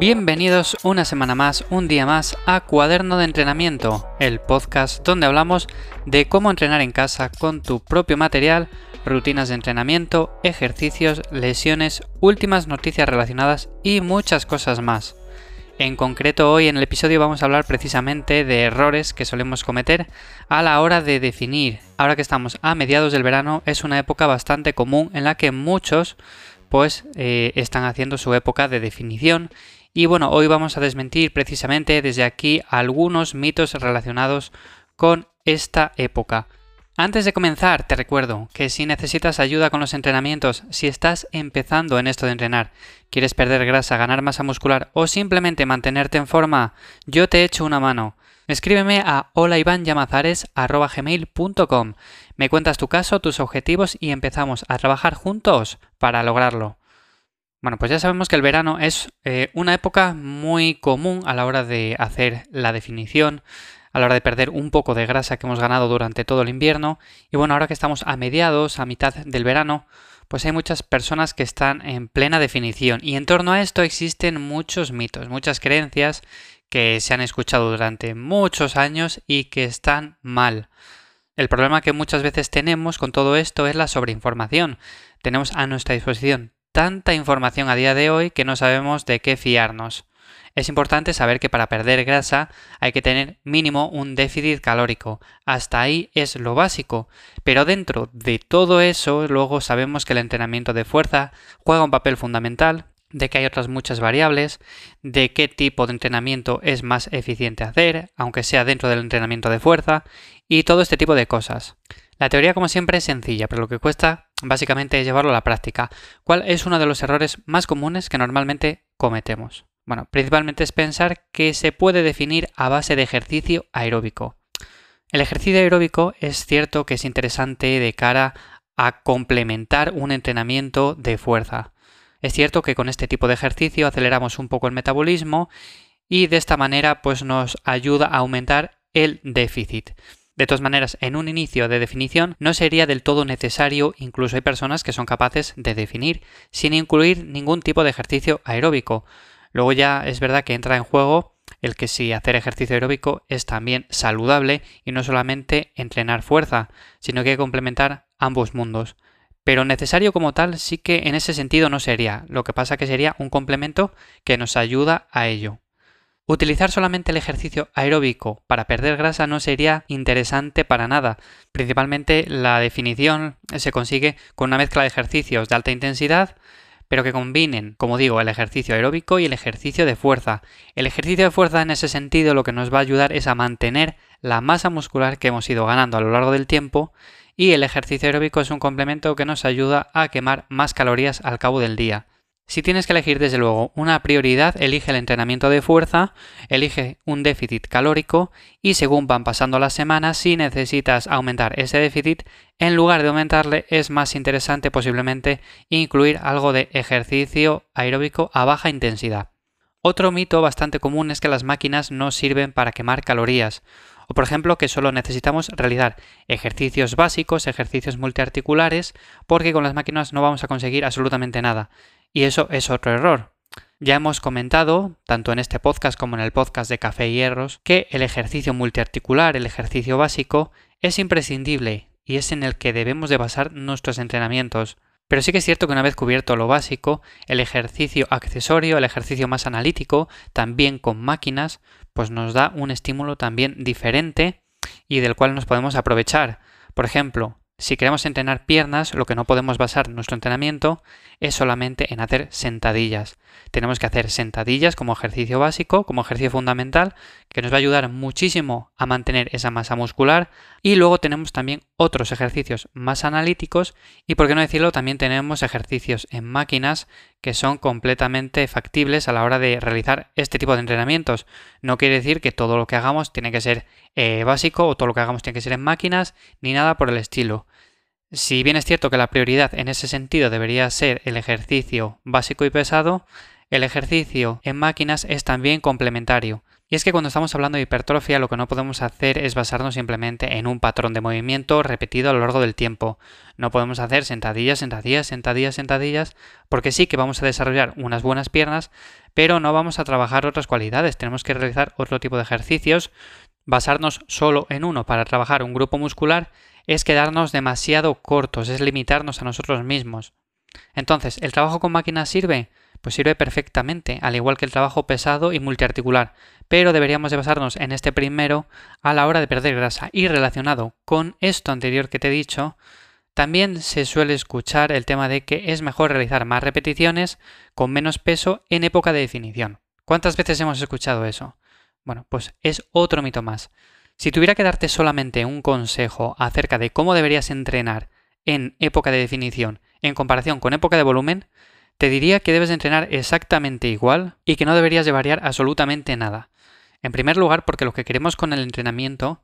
Bienvenidos una semana más, un día más a Cuaderno de Entrenamiento, el podcast donde hablamos de cómo entrenar en casa con tu propio material, rutinas de entrenamiento, ejercicios, lesiones, últimas noticias relacionadas y muchas cosas más. En concreto hoy en el episodio vamos a hablar precisamente de errores que solemos cometer a la hora de definir. Ahora que estamos a mediados del verano es una época bastante común en la que muchos pues eh, están haciendo su época de definición y bueno, hoy vamos a desmentir precisamente desde aquí algunos mitos relacionados con esta época. Antes de comenzar, te recuerdo que si necesitas ayuda con los entrenamientos, si estás empezando en esto de entrenar, quieres perder grasa, ganar masa muscular o simplemente mantenerte en forma, yo te echo una mano. Escríbeme a holaivanllamazares.com. Me cuentas tu caso, tus objetivos y empezamos a trabajar juntos para lograrlo. Bueno, pues ya sabemos que el verano es eh, una época muy común a la hora de hacer la definición, a la hora de perder un poco de grasa que hemos ganado durante todo el invierno. Y bueno, ahora que estamos a mediados, a mitad del verano, pues hay muchas personas que están en plena definición. Y en torno a esto existen muchos mitos, muchas creencias que se han escuchado durante muchos años y que están mal. El problema que muchas veces tenemos con todo esto es la sobreinformación. Tenemos a nuestra disposición tanta información a día de hoy que no sabemos de qué fiarnos. Es importante saber que para perder grasa hay que tener mínimo un déficit calórico. Hasta ahí es lo básico. Pero dentro de todo eso, luego sabemos que el entrenamiento de fuerza juega un papel fundamental, de que hay otras muchas variables, de qué tipo de entrenamiento es más eficiente hacer, aunque sea dentro del entrenamiento de fuerza, y todo este tipo de cosas. La teoría, como siempre, es sencilla, pero lo que cuesta básicamente es llevarlo a la práctica. ¿Cuál es uno de los errores más comunes que normalmente cometemos? Bueno, principalmente es pensar que se puede definir a base de ejercicio aeróbico. El ejercicio aeróbico es cierto que es interesante de cara a complementar un entrenamiento de fuerza. Es cierto que con este tipo de ejercicio aceleramos un poco el metabolismo y de esta manera pues nos ayuda a aumentar el déficit. De todas maneras, en un inicio de definición no sería del todo necesario, incluso hay personas que son capaces de definir sin incluir ningún tipo de ejercicio aeróbico. Luego ya es verdad que entra en juego el que si hacer ejercicio aeróbico es también saludable y no solamente entrenar fuerza, sino que hay que complementar ambos mundos. Pero necesario como tal sí que en ese sentido no sería, lo que pasa que sería un complemento que nos ayuda a ello. Utilizar solamente el ejercicio aeróbico para perder grasa no sería interesante para nada. Principalmente la definición se consigue con una mezcla de ejercicios de alta intensidad, pero que combinen, como digo, el ejercicio aeróbico y el ejercicio de fuerza. El ejercicio de fuerza en ese sentido lo que nos va a ayudar es a mantener la masa muscular que hemos ido ganando a lo largo del tiempo y el ejercicio aeróbico es un complemento que nos ayuda a quemar más calorías al cabo del día. Si tienes que elegir desde luego una prioridad, elige el entrenamiento de fuerza, elige un déficit calórico y según van pasando las semanas, si necesitas aumentar ese déficit, en lugar de aumentarle es más interesante posiblemente incluir algo de ejercicio aeróbico a baja intensidad. Otro mito bastante común es que las máquinas no sirven para quemar calorías. O por ejemplo que solo necesitamos realizar ejercicios básicos, ejercicios multiarticulares, porque con las máquinas no vamos a conseguir absolutamente nada. Y eso es otro error. Ya hemos comentado, tanto en este podcast como en el podcast de Café y Hierros, que el ejercicio multiarticular, el ejercicio básico, es imprescindible y es en el que debemos de basar nuestros entrenamientos. Pero sí que es cierto que una vez cubierto lo básico, el ejercicio accesorio, el ejercicio más analítico, también con máquinas, pues nos da un estímulo también diferente y del cual nos podemos aprovechar. Por ejemplo, si queremos entrenar piernas, lo que no podemos basar nuestro entrenamiento es solamente en hacer sentadillas. Tenemos que hacer sentadillas como ejercicio básico, como ejercicio fundamental, que nos va a ayudar muchísimo a mantener esa masa muscular. Y luego tenemos también otros ejercicios más analíticos y, por qué no decirlo, también tenemos ejercicios en máquinas que son completamente factibles a la hora de realizar este tipo de entrenamientos. No quiere decir que todo lo que hagamos tiene que ser eh, básico o todo lo que hagamos tiene que ser en máquinas, ni nada por el estilo. Si bien es cierto que la prioridad en ese sentido debería ser el ejercicio básico y pesado, el ejercicio en máquinas es también complementario. Y es que cuando estamos hablando de hipertrofia lo que no podemos hacer es basarnos simplemente en un patrón de movimiento repetido a lo largo del tiempo. No podemos hacer sentadillas, sentadillas, sentadillas, sentadillas, porque sí que vamos a desarrollar unas buenas piernas, pero no vamos a trabajar otras cualidades. Tenemos que realizar otro tipo de ejercicios. Basarnos solo en uno para trabajar un grupo muscular es quedarnos demasiado cortos, es limitarnos a nosotros mismos. Entonces, ¿el trabajo con máquinas sirve? Pues sirve perfectamente, al igual que el trabajo pesado y multiarticular, pero deberíamos de basarnos en este primero a la hora de perder grasa. Y relacionado con esto anterior que te he dicho, también se suele escuchar el tema de que es mejor realizar más repeticiones con menos peso en época de definición. ¿Cuántas veces hemos escuchado eso? Bueno, pues es otro mito más. Si tuviera que darte solamente un consejo acerca de cómo deberías entrenar en época de definición en comparación con época de volumen, te diría que debes entrenar exactamente igual y que no deberías de variar absolutamente nada. En primer lugar, porque lo que queremos con el entrenamiento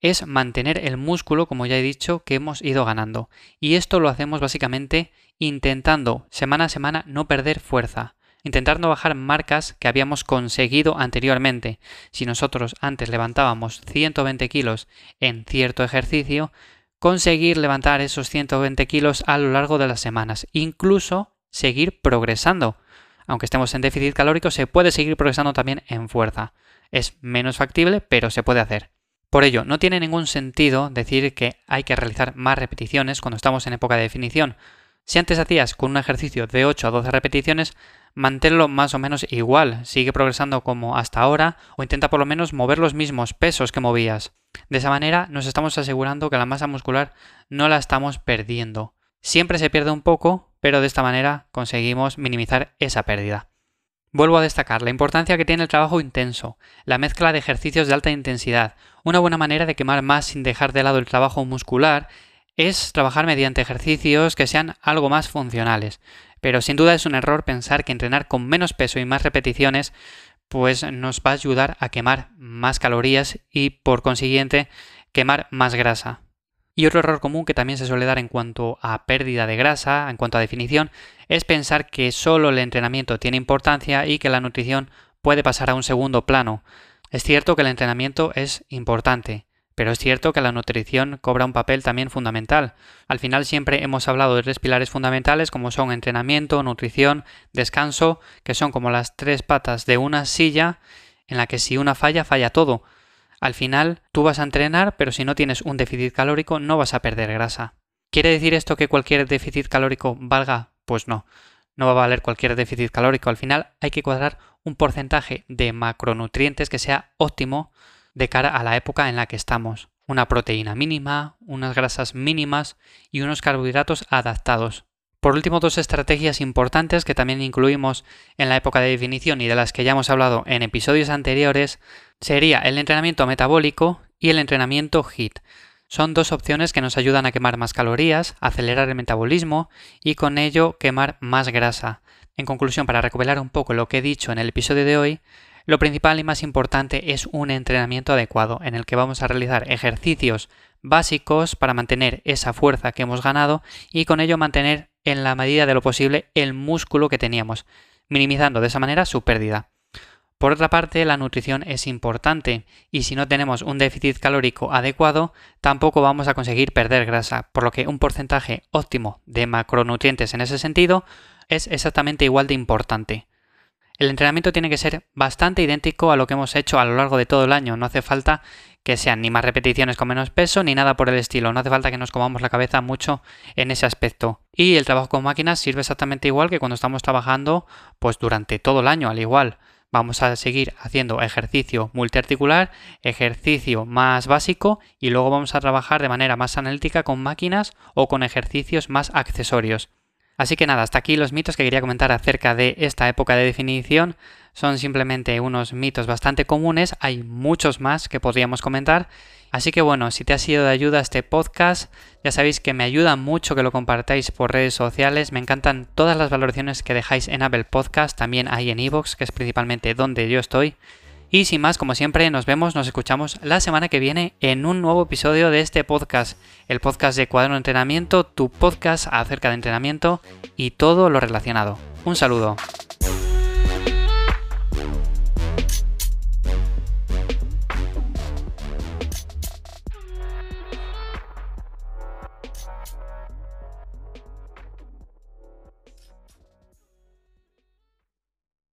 es mantener el músculo, como ya he dicho, que hemos ido ganando. Y esto lo hacemos básicamente intentando semana a semana no perder fuerza, intentando bajar marcas que habíamos conseguido anteriormente. Si nosotros antes levantábamos 120 kilos en cierto ejercicio, conseguir levantar esos 120 kilos a lo largo de las semanas, incluso seguir progresando. Aunque estemos en déficit calórico, se puede seguir progresando también en fuerza. Es menos factible, pero se puede hacer. Por ello, no tiene ningún sentido decir que hay que realizar más repeticiones cuando estamos en época de definición. Si antes hacías con un ejercicio de 8 a 12 repeticiones, manténlo más o menos igual, sigue progresando como hasta ahora o intenta por lo menos mover los mismos pesos que movías. De esa manera nos estamos asegurando que la masa muscular no la estamos perdiendo. Siempre se pierde un poco, pero de esta manera conseguimos minimizar esa pérdida. Vuelvo a destacar la importancia que tiene el trabajo intenso, la mezcla de ejercicios de alta intensidad. Una buena manera de quemar más sin dejar de lado el trabajo muscular es trabajar mediante ejercicios que sean algo más funcionales. Pero sin duda es un error pensar que entrenar con menos peso y más repeticiones pues nos va a ayudar a quemar más calorías y por consiguiente quemar más grasa. Y otro error común que también se suele dar en cuanto a pérdida de grasa, en cuanto a definición, es pensar que solo el entrenamiento tiene importancia y que la nutrición puede pasar a un segundo plano. Es cierto que el entrenamiento es importante, pero es cierto que la nutrición cobra un papel también fundamental. Al final siempre hemos hablado de tres pilares fundamentales como son entrenamiento, nutrición, descanso, que son como las tres patas de una silla en la que si una falla, falla todo. Al final, tú vas a entrenar, pero si no tienes un déficit calórico, no vas a perder grasa. ¿Quiere decir esto que cualquier déficit calórico valga? Pues no, no va a valer cualquier déficit calórico. Al final hay que cuadrar un porcentaje de macronutrientes que sea óptimo de cara a la época en la que estamos. Una proteína mínima, unas grasas mínimas y unos carbohidratos adaptados. Por último, dos estrategias importantes que también incluimos en la época de definición y de las que ya hemos hablado en episodios anteriores sería el entrenamiento metabólico y el entrenamiento HIT. Son dos opciones que nos ayudan a quemar más calorías, acelerar el metabolismo y con ello quemar más grasa. En conclusión, para recopilar un poco lo que he dicho en el episodio de hoy, lo principal y más importante es un entrenamiento adecuado en el que vamos a realizar ejercicios básicos para mantener esa fuerza que hemos ganado y con ello mantener en la medida de lo posible el músculo que teníamos, minimizando de esa manera su pérdida. Por otra parte, la nutrición es importante y si no tenemos un déficit calórico adecuado, tampoco vamos a conseguir perder grasa, por lo que un porcentaje óptimo de macronutrientes en ese sentido es exactamente igual de importante. El entrenamiento tiene que ser bastante idéntico a lo que hemos hecho a lo largo de todo el año, no hace falta que sean ni más repeticiones con menos peso ni nada por el estilo. No hace falta que nos comamos la cabeza mucho en ese aspecto. Y el trabajo con máquinas sirve exactamente igual que cuando estamos trabajando pues durante todo el año, al igual. Vamos a seguir haciendo ejercicio multiarticular, ejercicio más básico y luego vamos a trabajar de manera más analítica con máquinas o con ejercicios más accesorios. Así que nada, hasta aquí los mitos que quería comentar acerca de esta época de definición. Son simplemente unos mitos bastante comunes, hay muchos más que podríamos comentar. Así que bueno, si te ha sido de ayuda este podcast, ya sabéis que me ayuda mucho que lo compartáis por redes sociales. Me encantan todas las valoraciones que dejáis en Apple Podcast, también hay en Evox, que es principalmente donde yo estoy. Y sin más, como siempre, nos vemos, nos escuchamos la semana que viene en un nuevo episodio de este podcast, el podcast de Cuaderno de Entrenamiento, tu podcast acerca de entrenamiento y todo lo relacionado. Un saludo.